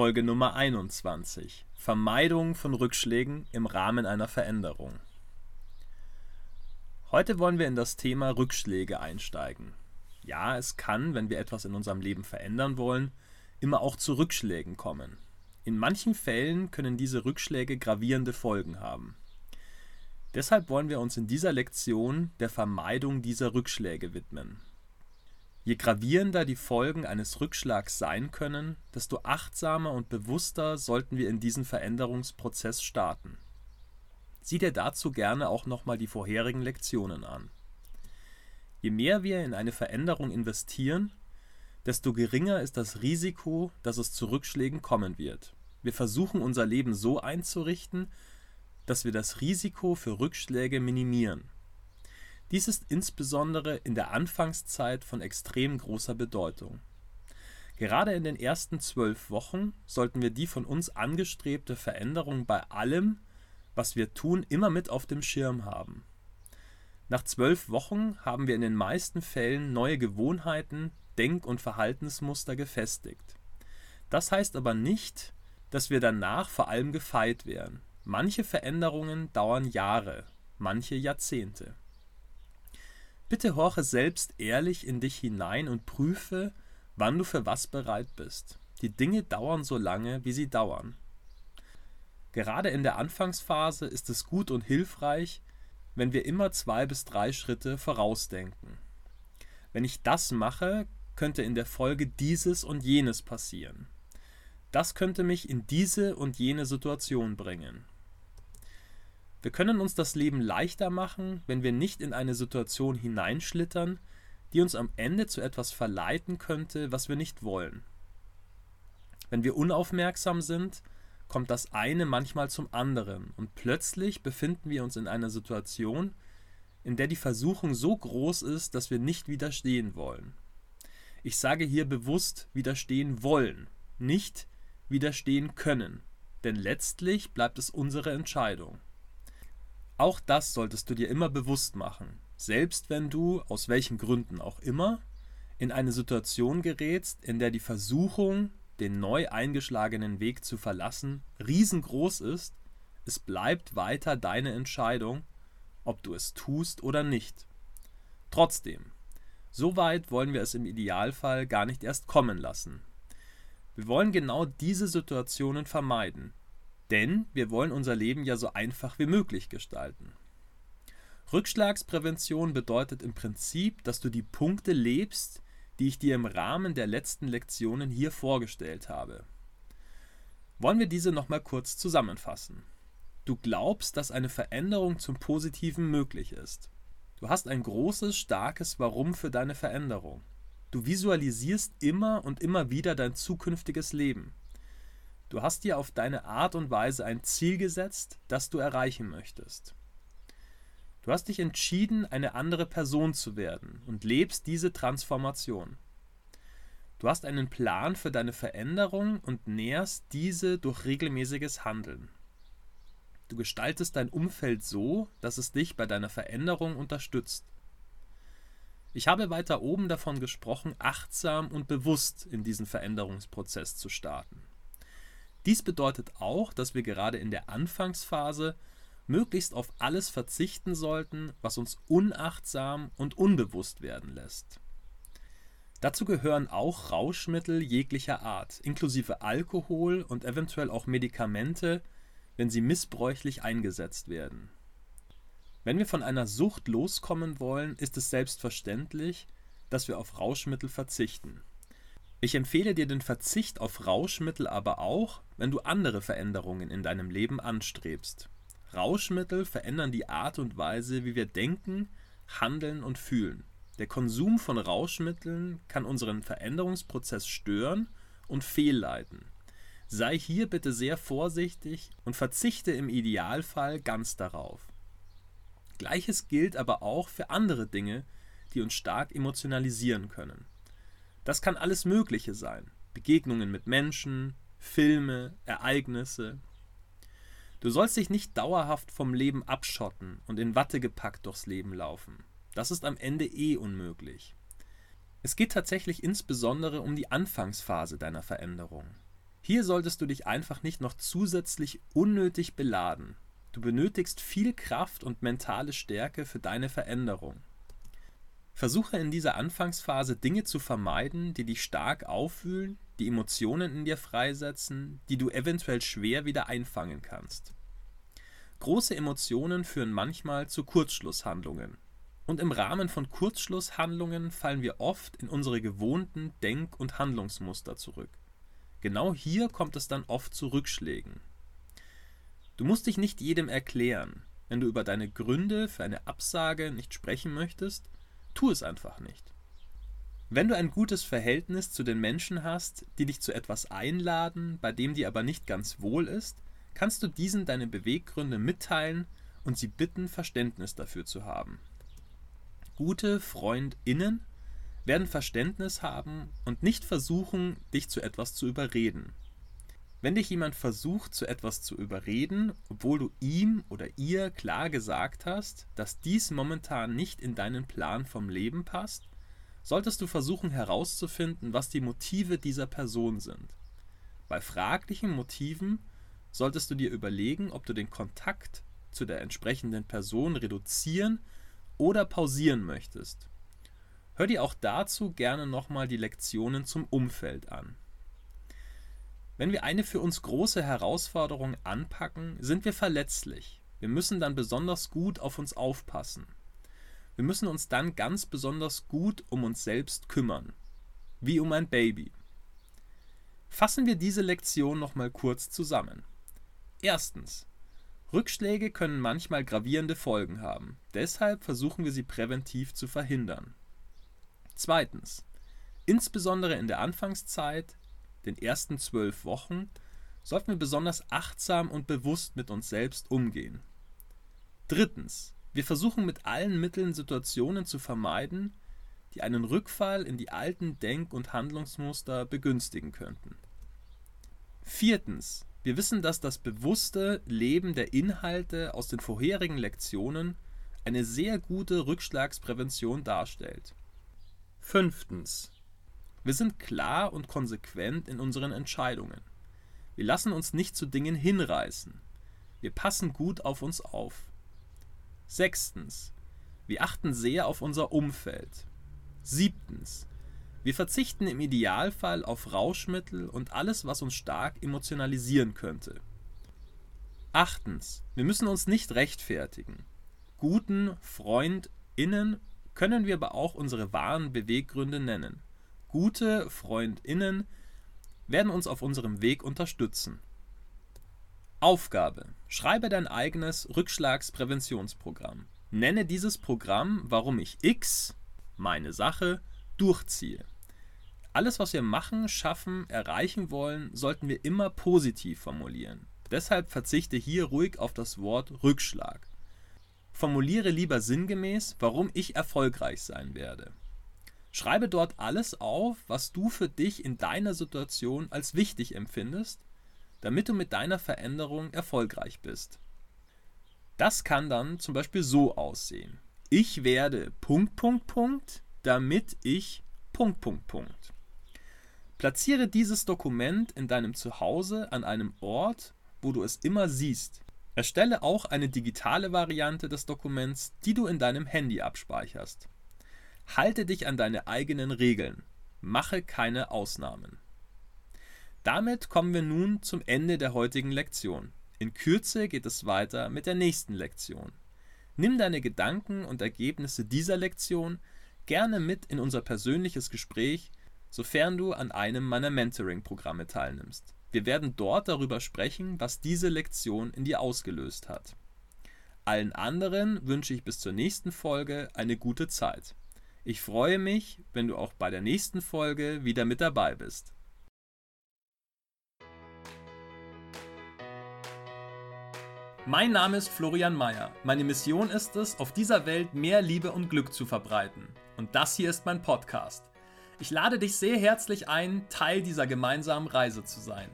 Folge Nummer 21. Vermeidung von Rückschlägen im Rahmen einer Veränderung. Heute wollen wir in das Thema Rückschläge einsteigen. Ja, es kann, wenn wir etwas in unserem Leben verändern wollen, immer auch zu Rückschlägen kommen. In manchen Fällen können diese Rückschläge gravierende Folgen haben. Deshalb wollen wir uns in dieser Lektion der Vermeidung dieser Rückschläge widmen. Je gravierender die Folgen eines Rückschlags sein können, desto achtsamer und bewusster sollten wir in diesen Veränderungsprozess starten. Sieh dir dazu gerne auch nochmal die vorherigen Lektionen an. Je mehr wir in eine Veränderung investieren, desto geringer ist das Risiko, dass es zu Rückschlägen kommen wird. Wir versuchen unser Leben so einzurichten, dass wir das Risiko für Rückschläge minimieren. Dies ist insbesondere in der Anfangszeit von extrem großer Bedeutung. Gerade in den ersten zwölf Wochen sollten wir die von uns angestrebte Veränderung bei allem, was wir tun, immer mit auf dem Schirm haben. Nach zwölf Wochen haben wir in den meisten Fällen neue Gewohnheiten, Denk- und Verhaltensmuster gefestigt. Das heißt aber nicht, dass wir danach vor allem gefeit wären. Manche Veränderungen dauern Jahre, manche Jahrzehnte. Bitte horche selbst ehrlich in dich hinein und prüfe, wann du für was bereit bist. Die Dinge dauern so lange, wie sie dauern. Gerade in der Anfangsphase ist es gut und hilfreich, wenn wir immer zwei bis drei Schritte vorausdenken. Wenn ich das mache, könnte in der Folge dieses und jenes passieren. Das könnte mich in diese und jene Situation bringen. Wir können uns das Leben leichter machen, wenn wir nicht in eine Situation hineinschlittern, die uns am Ende zu etwas verleiten könnte, was wir nicht wollen. Wenn wir unaufmerksam sind, kommt das eine manchmal zum anderen und plötzlich befinden wir uns in einer Situation, in der die Versuchung so groß ist, dass wir nicht widerstehen wollen. Ich sage hier bewusst widerstehen wollen, nicht widerstehen können, denn letztlich bleibt es unsere Entscheidung. Auch das solltest du dir immer bewusst machen, selbst wenn du, aus welchen Gründen auch immer, in eine Situation gerätst, in der die Versuchung, den neu eingeschlagenen Weg zu verlassen, riesengroß ist, es bleibt weiter deine Entscheidung, ob du es tust oder nicht. Trotzdem, so weit wollen wir es im Idealfall gar nicht erst kommen lassen. Wir wollen genau diese Situationen vermeiden, denn wir wollen unser Leben ja so einfach wie möglich gestalten. Rückschlagsprävention bedeutet im Prinzip, dass du die Punkte lebst, die ich dir im Rahmen der letzten Lektionen hier vorgestellt habe. Wollen wir diese nochmal kurz zusammenfassen. Du glaubst, dass eine Veränderung zum Positiven möglich ist. Du hast ein großes, starkes Warum für deine Veränderung. Du visualisierst immer und immer wieder dein zukünftiges Leben. Du hast dir auf deine Art und Weise ein Ziel gesetzt, das du erreichen möchtest. Du hast dich entschieden, eine andere Person zu werden und lebst diese Transformation. Du hast einen Plan für deine Veränderung und nährst diese durch regelmäßiges Handeln. Du gestaltest dein Umfeld so, dass es dich bei deiner Veränderung unterstützt. Ich habe weiter oben davon gesprochen, achtsam und bewusst in diesen Veränderungsprozess zu starten. Dies bedeutet auch, dass wir gerade in der Anfangsphase möglichst auf alles verzichten sollten, was uns unachtsam und unbewusst werden lässt. Dazu gehören auch Rauschmittel jeglicher Art, inklusive Alkohol und eventuell auch Medikamente, wenn sie missbräuchlich eingesetzt werden. Wenn wir von einer Sucht loskommen wollen, ist es selbstverständlich, dass wir auf Rauschmittel verzichten. Ich empfehle dir den Verzicht auf Rauschmittel aber auch, wenn du andere Veränderungen in deinem Leben anstrebst. Rauschmittel verändern die Art und Weise, wie wir denken, handeln und fühlen. Der Konsum von Rauschmitteln kann unseren Veränderungsprozess stören und fehlleiten. Sei hier bitte sehr vorsichtig und verzichte im Idealfall ganz darauf. Gleiches gilt aber auch für andere Dinge, die uns stark emotionalisieren können. Das kann alles Mögliche sein. Begegnungen mit Menschen, Filme, Ereignisse. Du sollst dich nicht dauerhaft vom Leben abschotten und in Watte gepackt durchs Leben laufen. Das ist am Ende eh unmöglich. Es geht tatsächlich insbesondere um die Anfangsphase deiner Veränderung. Hier solltest du dich einfach nicht noch zusätzlich unnötig beladen. Du benötigst viel Kraft und mentale Stärke für deine Veränderung. Versuche in dieser Anfangsphase Dinge zu vermeiden, die dich stark aufwühlen, die Emotionen in dir freisetzen, die du eventuell schwer wieder einfangen kannst. Große Emotionen führen manchmal zu Kurzschlusshandlungen. Und im Rahmen von Kurzschlusshandlungen fallen wir oft in unsere gewohnten Denk- und Handlungsmuster zurück. Genau hier kommt es dann oft zu Rückschlägen. Du musst dich nicht jedem erklären. Wenn du über deine Gründe für eine Absage nicht sprechen möchtest, tu es einfach nicht. Wenn du ein gutes Verhältnis zu den Menschen hast, die dich zu etwas einladen, bei dem dir aber nicht ganz wohl ist, kannst du diesen deine Beweggründe mitteilen und sie bitten, Verständnis dafür zu haben. Gute Freundinnen werden Verständnis haben und nicht versuchen, dich zu etwas zu überreden. Wenn dich jemand versucht, zu etwas zu überreden, obwohl du ihm oder ihr klar gesagt hast, dass dies momentan nicht in deinen Plan vom Leben passt, solltest du versuchen herauszufinden, was die Motive dieser Person sind. Bei fraglichen Motiven solltest du dir überlegen, ob du den Kontakt zu der entsprechenden Person reduzieren oder pausieren möchtest. Hör dir auch dazu gerne nochmal die Lektionen zum Umfeld an. Wenn wir eine für uns große Herausforderung anpacken, sind wir verletzlich. Wir müssen dann besonders gut auf uns aufpassen. Wir müssen uns dann ganz besonders gut um uns selbst kümmern, wie um ein Baby. Fassen wir diese Lektion nochmal kurz zusammen. Erstens. Rückschläge können manchmal gravierende Folgen haben, deshalb versuchen wir sie präventiv zu verhindern. Zweitens. Insbesondere in der Anfangszeit den ersten zwölf Wochen, sollten wir besonders achtsam und bewusst mit uns selbst umgehen. Drittens. Wir versuchen mit allen Mitteln Situationen zu vermeiden, die einen Rückfall in die alten Denk- und Handlungsmuster begünstigen könnten. Viertens. Wir wissen, dass das bewusste Leben der Inhalte aus den vorherigen Lektionen eine sehr gute Rückschlagsprävention darstellt. Fünftens. Wir sind klar und konsequent in unseren Entscheidungen. Wir lassen uns nicht zu Dingen hinreißen. Wir passen gut auf uns auf. Sechstens. Wir achten sehr auf unser Umfeld. Siebtens. Wir verzichten im Idealfall auf Rauschmittel und alles, was uns stark emotionalisieren könnte. Achtens. Wir müssen uns nicht rechtfertigen. Guten FreundInnen können wir aber auch unsere wahren Beweggründe nennen. Gute Freundinnen werden uns auf unserem Weg unterstützen. Aufgabe. Schreibe dein eigenes Rückschlagspräventionsprogramm. Nenne dieses Programm, warum ich X, meine Sache, durchziehe. Alles, was wir machen, schaffen, erreichen wollen, sollten wir immer positiv formulieren. Deshalb verzichte hier ruhig auf das Wort Rückschlag. Formuliere lieber sinngemäß, warum ich erfolgreich sein werde. Schreibe dort alles auf, was du für dich in deiner Situation als wichtig empfindest, damit du mit deiner Veränderung erfolgreich bist. Das kann dann zum Beispiel so aussehen. Ich werde Punkt, Punkt, Punkt, damit ich Punkt, Punkt, Punkt. Platziere dieses Dokument in deinem Zuhause an einem Ort, wo du es immer siehst. Erstelle auch eine digitale Variante des Dokuments, die du in deinem Handy abspeicherst. Halte dich an deine eigenen Regeln. Mache keine Ausnahmen. Damit kommen wir nun zum Ende der heutigen Lektion. In Kürze geht es weiter mit der nächsten Lektion. Nimm deine Gedanken und Ergebnisse dieser Lektion gerne mit in unser persönliches Gespräch, sofern du an einem meiner Mentoring-Programme teilnimmst. Wir werden dort darüber sprechen, was diese Lektion in dir ausgelöst hat. Allen anderen wünsche ich bis zur nächsten Folge eine gute Zeit. Ich freue mich, wenn du auch bei der nächsten Folge wieder mit dabei bist. Mein Name ist Florian Mayer. Meine Mission ist es, auf dieser Welt mehr Liebe und Glück zu verbreiten. Und das hier ist mein Podcast. Ich lade dich sehr herzlich ein, Teil dieser gemeinsamen Reise zu sein.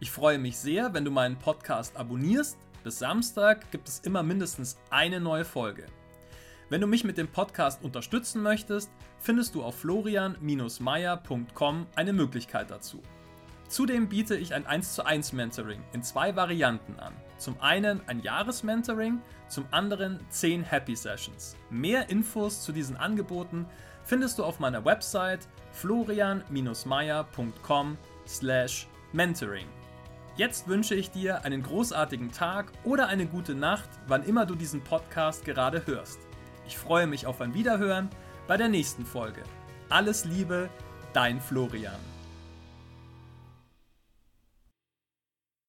Ich freue mich sehr, wenn du meinen Podcast abonnierst. Bis Samstag gibt es immer mindestens eine neue Folge. Wenn du mich mit dem Podcast unterstützen möchtest, findest du auf florian-meier.com eine Möglichkeit dazu. Zudem biete ich ein 1 zu 1 Mentoring in zwei Varianten an. Zum einen ein Jahresmentoring, zum anderen 10 Happy Sessions. Mehr Infos zu diesen Angeboten findest du auf meiner Website florian-meyer.com/mentoring. Jetzt wünsche ich dir einen großartigen Tag oder eine gute Nacht, wann immer du diesen Podcast gerade hörst. Ich freue mich auf ein Wiederhören bei der nächsten Folge. Alles Liebe, dein Florian.